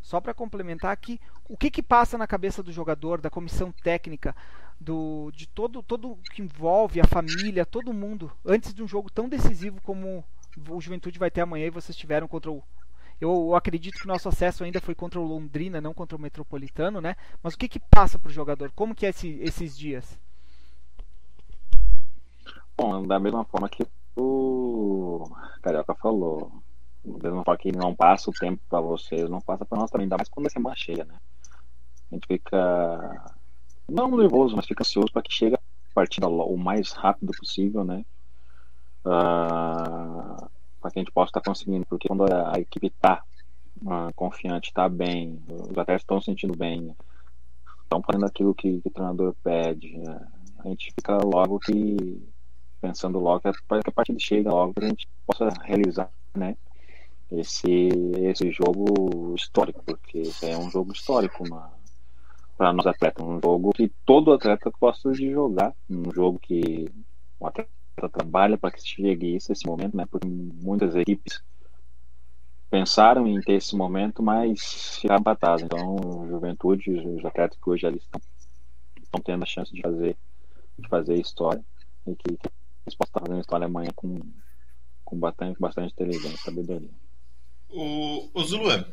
só para complementar aqui, o que, que passa na cabeça do jogador, da comissão técnica, do, de todo todo que envolve a família, todo mundo, antes de um jogo tão decisivo como o Juventude vai ter amanhã e vocês tiveram contra o. Eu, acredito que o nosso acesso ainda foi contra o Londrina, não contra o Metropolitano, né? Mas o que, que passa para o jogador? Como que é esse, esses dias? Bom, da mesma forma que o Carioca falou, não fala que não passa o tempo para vocês, não passa para nós também, ainda mais quando é semana cheia, né? A gente fica não nervoso, mas fica ansioso para que chegue a partida o mais rápido possível, né? Uh, para que a gente possa estar tá conseguindo, porque quando a, a equipe está uh, confiante, está bem, os atletas estão se sentindo bem, estão fazendo aquilo que, que, o treinador pede, uh, a gente fica logo que pensando logo que a, que a partida chega logo para a gente possa realizar, né? Esse, esse jogo histórico, porque é um jogo histórico para nós atletas, um jogo que todo atleta gosta de jogar, um jogo que o atleta trabalha para que chegue isso, esse momento, né? Porque muitas equipes pensaram em ter esse momento, mas ficaram batadas. Então, Juventude, os atletas que hoje eles estão, estão tendo a chance de fazer, de fazer história e que, que eles possam estar fazendo história amanhã com, com bastante, bastante inteligência e sabedoria. O, o Zulu,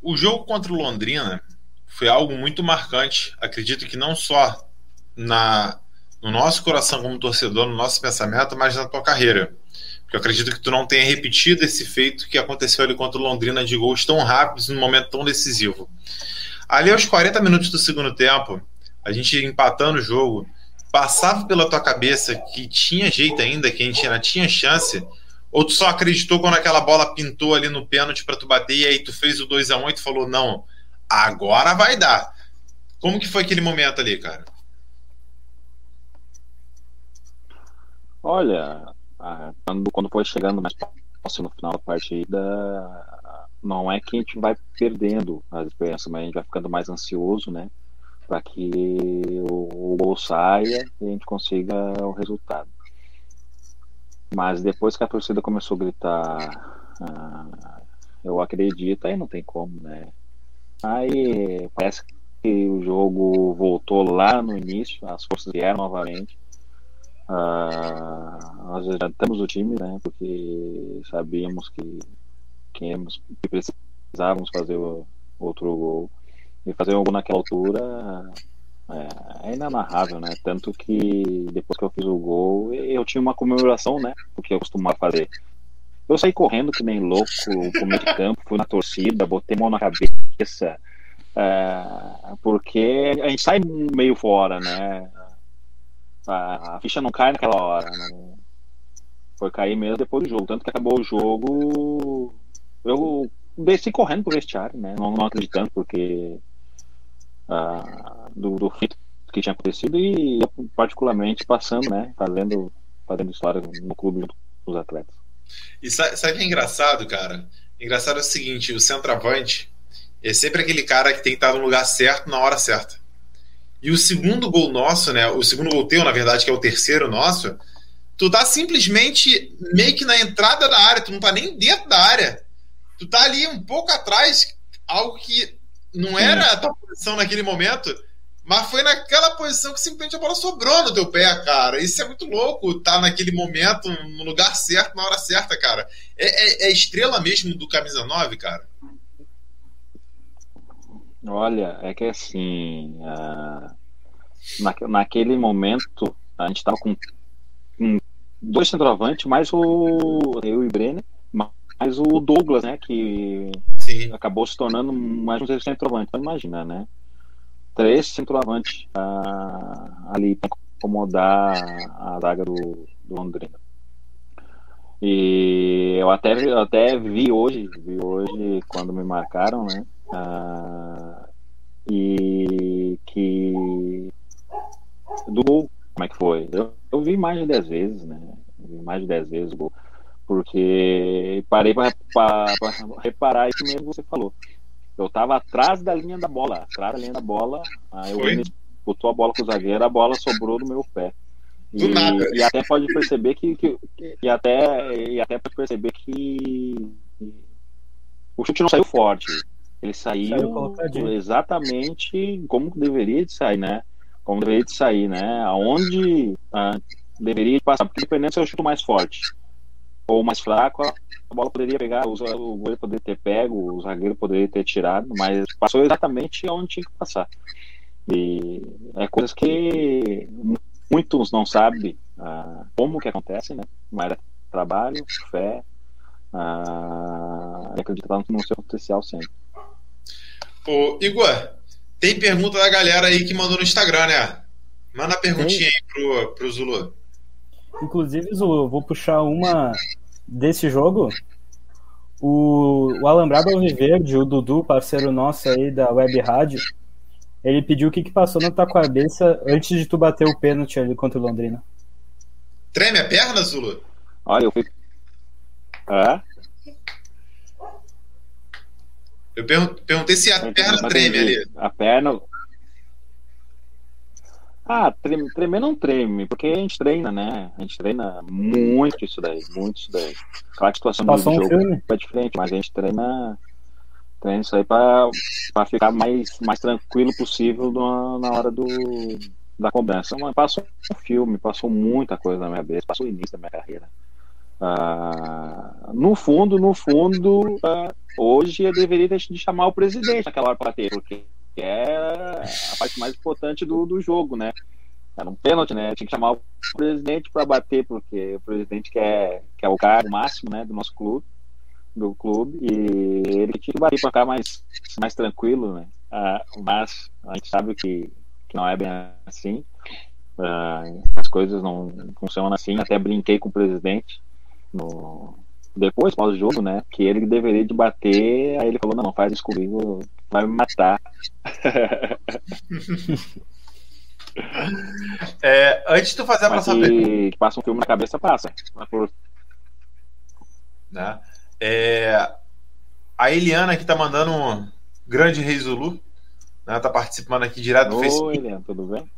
o jogo contra o Londrina foi algo muito marcante. Acredito que não só na no nosso coração como torcedor, no nosso pensamento, mas na tua carreira. Porque eu acredito que tu não tenha repetido esse feito que aconteceu ali contra o Londrina de gols tão rápidos num momento tão decisivo. Ali aos 40 minutos do segundo tempo, a gente empatando o jogo, passava pela tua cabeça que tinha jeito ainda, que a gente ainda tinha chance, ou tu só acreditou quando aquela bola pintou ali no pênalti para tu bater e aí tu fez o 2 a 1 e tu falou, não, agora vai dar. Como que foi aquele momento ali, cara? Olha, quando, quando foi chegando mais próximo no final da partida, não é que a gente vai perdendo as esperanças, mas a gente vai ficando mais ansioso, né? Para que o, o gol saia e a gente consiga o resultado. Mas depois que a torcida começou a gritar, ah, eu acredito, aí não tem como, né? Aí parece que o jogo voltou lá no início, as forças vieram novamente. Uh, nós adiantamos o time, né? Porque sabíamos que, que, precisávamos fazer outro gol. E fazer um gol naquela altura é, é inanarrável, né? Tanto que depois que eu fiz o gol, eu tinha uma comemoração, né? Porque eu costumava fazer. Eu saí correndo que nem louco pro meio de campo, fui na torcida, botei mão na cabeça. É, porque a gente sai meio fora, né? A, a ficha não cai naquela hora. Não... Foi cair mesmo depois do jogo. Tanto que acabou o jogo. Eu desci correndo pro vestiário, né? Não, não acreditando, porque. Uh, do, do que tinha acontecido e eu, particularmente passando, né? Fazendo, fazendo história no clube junto com os atletas. E sabe, sabe o que é engraçado, cara? Engraçado é o seguinte: o centroavante é sempre aquele cara que tem que estar no lugar certo na hora certa. E o segundo gol nosso, né? O segundo gol teu, na verdade, que é o terceiro nosso, tu tá simplesmente meio que na entrada da área, tu não tá nem dentro da área. Tu tá ali um pouco atrás, algo que não era a tua posição naquele momento, mas foi naquela posição que simplesmente a bola sobrou no teu pé, cara. Isso é muito louco, tá naquele momento, no lugar certo, na hora certa, cara. É, é, é estrela mesmo do camisa 9, cara? Olha, é que assim, uh, na, naquele momento a gente estava com, com, dois centroavantes, mais o eu e o Brenner, mais o Douglas, né, que Sim. acabou se tornando mais um centroavante. Então imagina, né? Três centroavantes uh, ali para incomodar a zaga do, do Londrina. E eu até, eu até vi hoje, vi hoje quando me marcaram, né? Uh, e que do gol, como é que foi? Eu, eu vi mais de 10 vezes, né? Vi mais de 10 vezes o gol. Porque parei para reparar isso mesmo que você falou. Eu tava atrás da linha da bola, atrás da linha da bola, aí o Enes botou a bola com o zagueiro, a bola sobrou no meu pé. E, e, até pode perceber que, que, e até e até pode perceber que o chute não saiu forte ele saiu, saiu exatamente como deveria de sair, né? Como deveria de sair, né? Aonde ah, deveria passar, porque dependendo se eu chuto mais forte ou mais fraco, a bola poderia pegar, o goleiro poderia ter pego, o zagueiro poderia ter tirado, mas passou exatamente onde tinha que passar. E é coisas que muitos não sabem ah, como que acontece, né? Mas é trabalho, fé, uh, e acreditar no seu potencial sempre. Ô, Igor, tem pergunta da galera aí que mandou no Instagram, né? Manda a perguntinha aí pro, pro Zulu. Inclusive, Zulu, eu vou puxar uma desse jogo. O, o Alambrado Alviverde, o Dudu, parceiro nosso aí da Web Rádio, ele pediu o que, que passou na tua cabeça antes de tu bater o pênalti ali contra o Londrina. Treme a perna, Zulu? Olha, eu fui. É? Eu perguntei se a perna treme ali. A perna. Ah, treme, tremer não treme, porque a gente treina, né? A gente treina muito isso daí, muito isso daí. Claro que a situação Passou do um jogo filme? é diferente, mas a gente treina, treina isso aí pra, pra ficar mais, mais tranquilo possível na, na hora do, da cobrança. Mas passou um filme, passou muita coisa na minha cabeça, passou o início da minha carreira. Ah, no fundo, no fundo, ah, hoje eu deveria ter de chamar o presidente naquela hora para ter, porque é a parte mais importante do, do jogo, né? Era um pênalti, né? Tinha que chamar o presidente para bater, porque o presidente quer, quer o cargo máximo, né, do nosso clube, do clube, e ele tinha que bater para ficar mais, mais tranquilo, né? Ah, mas a gente sabe que, que não é bem assim. Ah, as coisas não funcionam assim. Até brinquei com o presidente no depois pós-jogo, né? Que ele deveria de bater. Aí ele falou: Não, não faz isso comigo, vai me matar. [LAUGHS] É, antes de tu fazer a Mas próxima pergunta, que, passa um filme na cabeça, passa. Por- né? É, a Eliana que tá mandando um grande Rei Zulu, né? Tá participando aqui direto do Facebook. Oi, Elian, tudo bem?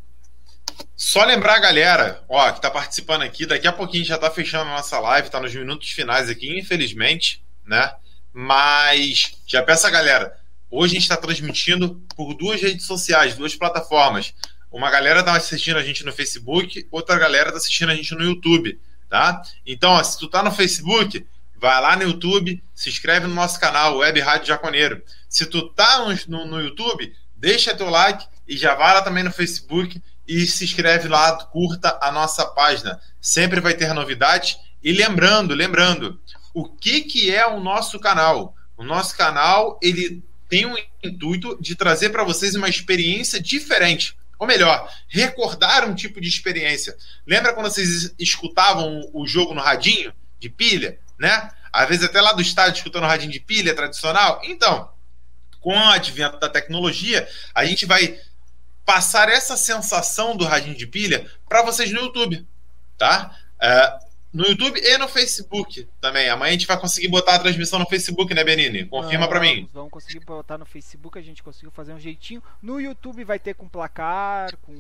Só lembrar a galera, ó, que tá participando aqui, daqui a pouquinho já tá fechando a nossa live, tá nos minutos finais aqui, infelizmente, né? Mas já peço a galera, hoje a gente está transmitindo por duas redes sociais, duas plataformas. Uma galera tá assistindo a gente no Facebook, outra galera tá assistindo a gente no YouTube, tá? Então, ó, se tu tá no Facebook, vai lá no YouTube, se inscreve no nosso canal, Web Rádio Jaconeiro. Se tu tá no, no, YouTube, deixa teu like e já vai lá também no Facebook e se inscreve lá, curta a nossa página. Sempre vai ter novidades. E lembrando, lembrando, o que, que é o nosso canal? O nosso canal ele tem um intuito de trazer para vocês uma experiência diferente. Ou melhor, recordar um tipo de experiência. Lembra quando vocês escutavam o jogo no radinho de pilha, né? Às vezes até lá do estádio escutando o radinho de pilha tradicional. Então, com o advento da tecnologia, a gente vai passar essa sensação do radinho de pilha para vocês no YouTube, tá? É, no YouTube e no Facebook também. Amanhã a gente vai conseguir botar a transmissão no Facebook, né, Benini? Confirma para mim. Vamos, conseguir botar no Facebook, a gente conseguiu fazer um jeitinho. No YouTube vai ter com placar, com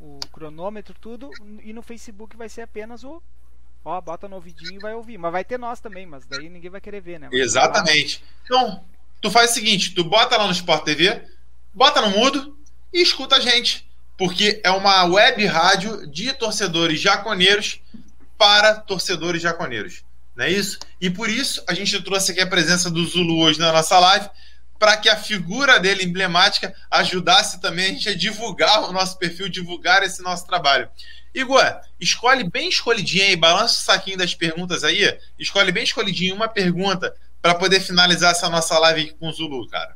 o cronômetro, tudo. E no Facebook vai ser apenas o. Ó, bota no ouvidinho e vai ouvir. Mas vai ter nós também, mas daí ninguém vai querer ver, né? Exatamente. Então, tu faz o seguinte: tu bota lá no Sport TV, bota no mudo e escuta a gente. Porque é uma web rádio de torcedores jaconeiros para torcedores jaconeiros. Não é isso? E por isso a gente trouxe aqui a presença do Zulu hoje na nossa live, para que a figura dele emblemática ajudasse também a gente a divulgar o nosso perfil, divulgar esse nosso trabalho. Igor, escolhe bem escolhidinho aí, balança o saquinho das perguntas aí, escolhe bem escolhidinho uma pergunta para poder finalizar essa nossa live aqui com o Zulu, cara.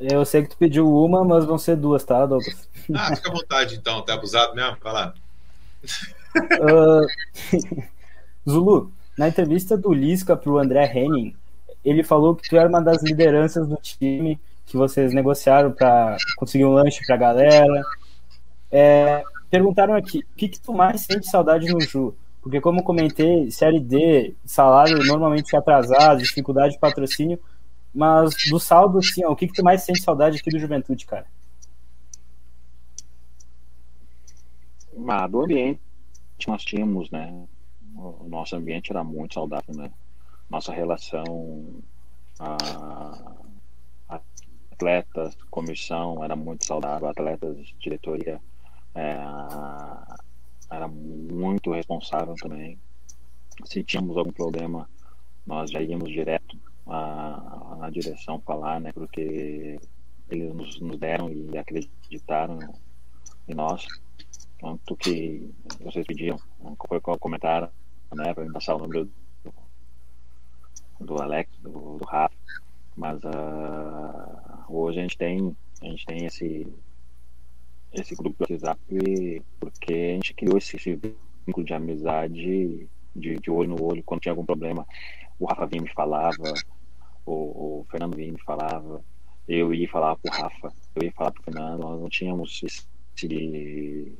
Eu sei que tu pediu uma, mas vão ser duas, tá, Douglas? Ah, fica à vontade então, tá abusado mesmo? Vai lá. Uh, [LAUGHS] Zulu, na entrevista do Lisca pro André Henning, ele falou que tu era uma das lideranças do time, que vocês negociaram para conseguir um lanche pra galera. É, perguntaram aqui, o que, que tu mais sente saudade no Ju? Porque como comentei, série D, salário normalmente atrasado, dificuldade de patrocínio, mas do saldo, assim, ó, o que, que tu mais sente saudade aqui do Juventude, cara? Ah, do ambiente nós tínhamos, né? O nosso ambiente era muito saudável, né? Nossa relação a, a atletas, comissão era muito saudável, atletas, diretoria é, era muito responsável também. Se tínhamos algum problema, nós já íamos direto à, à direção falar, né? Porque eles nos, nos deram e acreditaram em nós tanto que vocês pediam, foi qual comentaram, né, para me passar o número do, do Alex, do, do Rafa, mas uh, hoje a gente tem a gente tem esse esse grupo do WhatsApp porque a gente criou esse, esse vínculo de amizade de, de, olho no olho quando tinha algum problema o Rafa vinha me falava o, o Fernando me falava eu ia falar pro Rafa eu ia falar pro Fernando nós não tínhamos esse, ir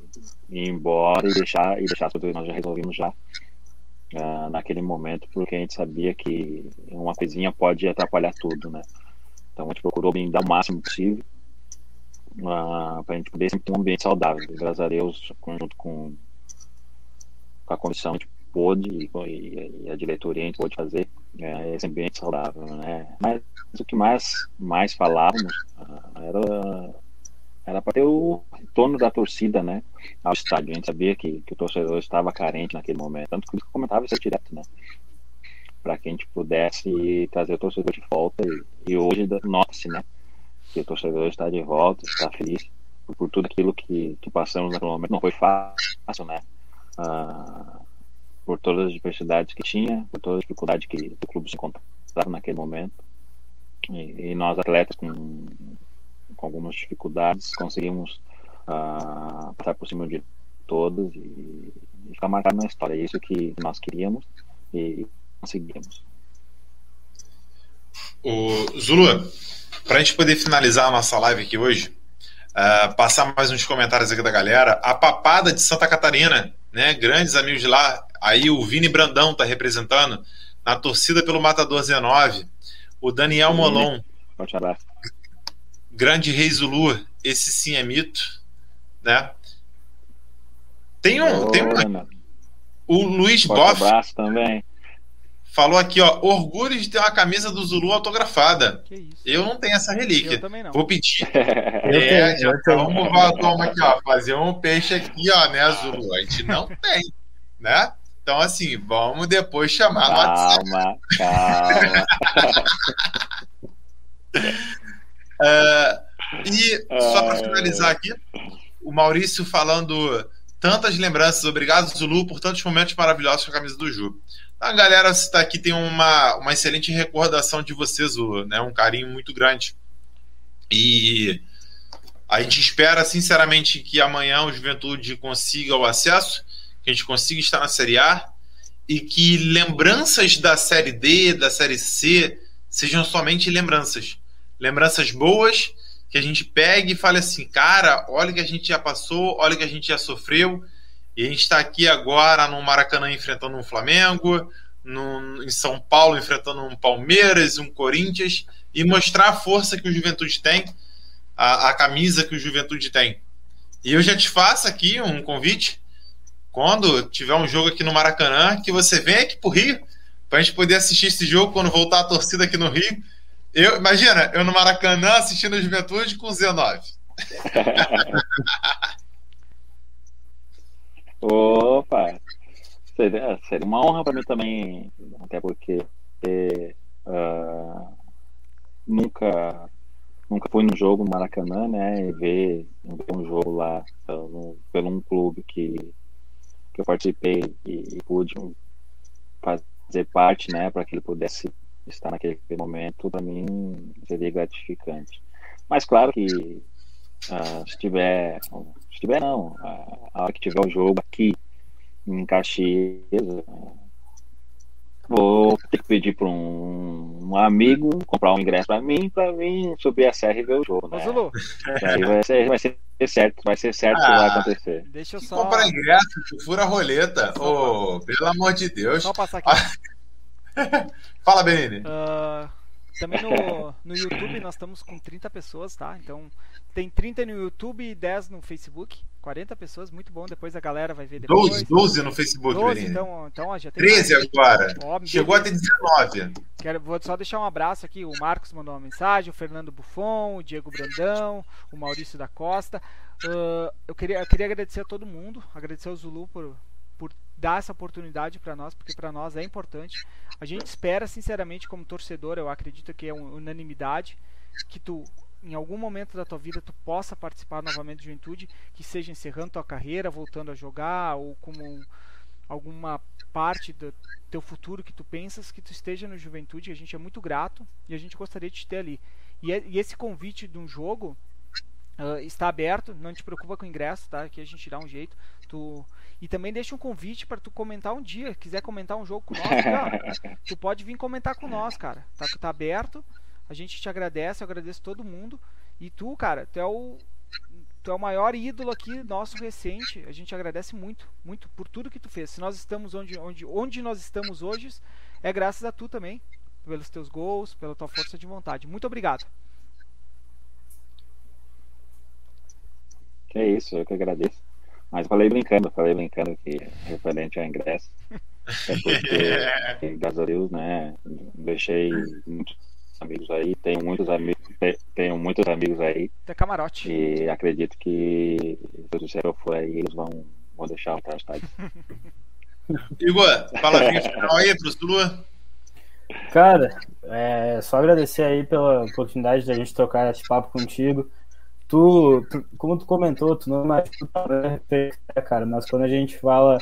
embora e deixar e deixar coisas nós já resolvimos já uh, naquele momento porque a gente sabia que uma coisinha pode atrapalhar tudo né então a gente procurou bem dar o máximo possível uh, para a gente poder sempre ter um ambiente saudável. Graças a Deus, junto com, com a comissão, a gente pôde e, e a diretoria a gente pôde fazer é, esse ambiente saudável, né? Mas o que mais mais falávamos uh, era era para ter o retorno da torcida, né, ao estádio. A gente sabia que, que o torcedor estava carente naquele momento, tanto que comentava isso direto, né, para que a gente pudesse trazer o torcedor de volta e, e hoje nota-se, né, que o torcedor está de volta, está feliz por tudo aquilo que, que passamos naquele momento. Não foi fácil, né? Ah, por todas as diversidades que tinha, por todas as dificuldades que o clube se encontrava naquele momento. E, e nós, atletas, com, com algumas dificuldades, conseguimos ah, passar por cima de todos e, e ficar marcado na história. É isso que nós queríamos e conseguimos. O Zulu, para a gente poder finalizar a nossa live aqui hoje, uh, passar mais uns comentários aqui da galera. A Papada de Santa Catarina, né? Grandes amigos de lá. Aí o Vini Brandão tá representando na torcida pelo Matador 19. O Daniel Molon. Forte abraço. Grande Rei Zulu, esse sim é mito, né? Tem um, tem um o Luiz Boff. abraço também. Falou aqui, ó, orgulho de ter uma camisa do Zulu autografada. Eu não tenho essa relíquia. Eu também não. Vou pedir. [LAUGHS] é, já, vamos, vamos aqui, ó, fazer um peixe aqui, ó, né, Zulu? A gente não [LAUGHS] tem, né? Então, assim, vamos depois chamar calma, no WhatsApp. Calma, uh, [LAUGHS] e só para finalizar aqui, o Maurício falando tantas lembranças. Obrigado, Zulu, por tantos momentos maravilhosos com a camisa do Ju. A galera está aqui tem uma, uma excelente recordação de vocês, né? Um carinho muito grande. E a gente espera sinceramente que amanhã o Juventude consiga o acesso, que a gente consiga estar na Série A e que lembranças da Série D, da Série C, sejam somente lembranças. Lembranças boas, que a gente pegue e fale assim, cara, olha que a gente já passou, olha que a gente já sofreu, e a gente está aqui agora no Maracanã enfrentando um Flamengo, no, em São Paulo enfrentando um Palmeiras, um Corinthians, e mostrar a força que o Juventude tem, a, a camisa que o Juventude tem. E eu já te faço aqui um convite, quando tiver um jogo aqui no Maracanã, que você venha aqui para o Rio, para a gente poder assistir esse jogo quando voltar a torcida aqui no Rio. Eu, imagina, eu no Maracanã assistindo a Juventude com o Z9. [LAUGHS] Opa! Seria, seria uma honra para mim também, até porque uh, nunca nunca fui no jogo no Maracanã, né? E ver, ver um jogo lá pelo, pelo um clube que, que eu participei e, e pude fazer parte, né? Para que ele pudesse estar naquele momento, para mim seria gratificante. Mas claro que uh, se tiver tiver não, a hora que tiver o jogo aqui em Caxias, vou ter que pedir para um, um, amigo comprar um ingresso para mim, para vir subir a serra e ver o jogo. Né? Zulu. Aí vai ser, vai ser certo, vai ser certo ah, que vai acontecer. Deixa eu só. Comprar ingresso, fura a roleta. Oh, pelo amor de Deus. Só passar aqui. [LAUGHS] Fala, Benini. Uh, também no, [LAUGHS] no YouTube nós estamos com 30 pessoas, tá? Então tem 30 no YouTube e 10 no Facebook. 40 pessoas, muito bom. Depois a galera vai ver depois. 12, 12 no Facebook, 12, então, então ó, já tem 13 mais. agora. Óbvio, Chegou até 19. Quero, vou só deixar um abraço aqui. O Marcos mandou uma mensagem, o Fernando Buffon, o Diego Brandão, o Maurício da Costa. Uh, eu, queria, eu queria agradecer a todo mundo, agradecer ao Zulu por, dar essa oportunidade para nós, porque para nós é importante. A gente espera, sinceramente, como torcedor, eu acredito que é unanimidade, que tu em algum momento da tua vida tu possa participar novamente de juventude, que seja encerrando tua carreira, voltando a jogar ou como alguma parte do teu futuro que tu pensas, que tu esteja no Juventude, a gente é muito grato e a gente gostaria de te ter ali. E, e esse convite de um jogo uh, está aberto, não te preocupa com o ingresso, tá? Que a gente dá um jeito. Tu... E também deixa um convite para tu comentar um dia, quiser comentar um jogo com nós, [LAUGHS] tu pode vir comentar com nós, cara. Tá, tá aberto. A gente te agradece, eu agradeço todo mundo. E tu, cara, tu é o tu é o maior ídolo aqui nosso recente. A gente agradece muito, muito por tudo que tu fez. Se nós estamos onde, onde, onde nós estamos hoje, é graças a tu também, pelos teus gols, pela tua força de vontade. Muito obrigado. É isso, eu que agradeço. Mas falei brincando, falei brincando que referente ao ingresso. É porque, graças a Deus, né, deixei muitos amigos aí, tenho muitos amigos, tenho muitos amigos aí. Tem camarote. E acredito que se eu for aí, eles vão, vão deixar o estádio. [LAUGHS] Igor, palavrinha final aí pro Lua. Cara, é só agradecer aí pela oportunidade da gente trocar esse papo contigo tu, tu, como tu comentou, tu não é né, cara, mas quando a gente fala,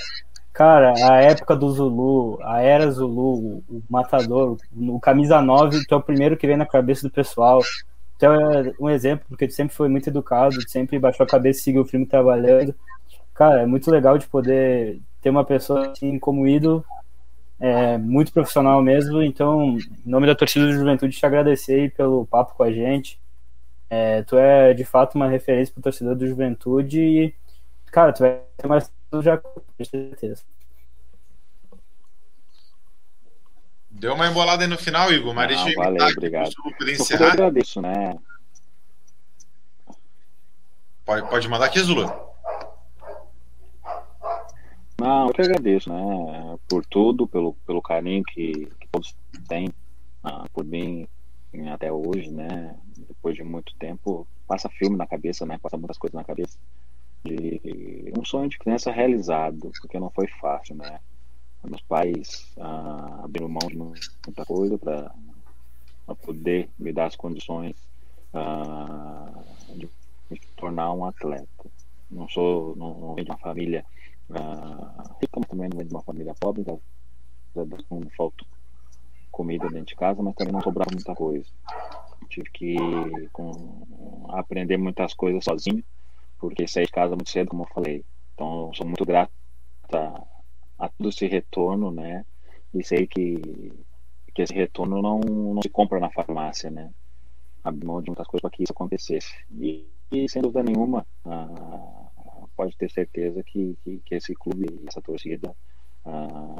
cara, a época do Zulu, a era Zulu, o Matador, o Camisa 9, tu é o primeiro que vem na cabeça do pessoal. Tu é um exemplo, porque tu sempre foi muito educado, sempre baixou a cabeça e seguiu o filme trabalhando. Cara, é muito legal de poder ter uma pessoa assim como ídolo, é, muito profissional mesmo. Então, em nome da torcida do Juventude, te agradecer pelo papo com a gente é, tu é de fato uma referência para o torcedor do Juventude e, cara, tu vai ter mais já com certeza. Deu uma embolada aí no final, Igor, mas Não, deixa eu valeu, obrigado. eu encerrar. Eu agradeço, né? Pode, pode mandar aqui, Zulu. Não, eu que agradeço, né? Por tudo, pelo, pelo carinho que, que todos têm ah, por mim até hoje, né? depois de muito tempo, passa filme na cabeça, né? Passa muitas coisas na cabeça. De um sonho de criança realizado, porque não foi fácil, né? Meus pais ah, abriram mão de muita coisa para poder me dar as condições ah, de me tornar um atleta. Não sou, não, não venho de uma família ah, rica, mas também não venho de uma família pobre, não faltou comida dentro de casa, mas também não sobrava muita coisa tive que com, aprender muitas coisas sozinho, porque saí de casa muito cedo, como eu falei. Então, sou muito grato a, a todo esse retorno, né? E sei que, que esse retorno não, não se compra na farmácia, né? Abrir mão de muitas coisas para que isso acontecesse. E, e sem dúvida nenhuma, pode ter certeza que, que, que, esse clube, essa torcida,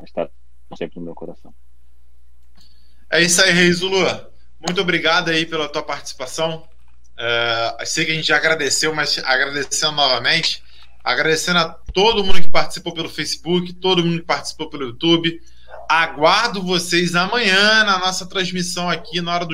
está sempre no meu coração. É isso aí, Reis Lula. Muito obrigado aí pela tua participação. Uh, sei que a gente já agradeceu, mas agradecendo novamente. Agradecendo a todo mundo que participou pelo Facebook, todo mundo que participou pelo YouTube. Aguardo vocês amanhã na nossa transmissão aqui na hora do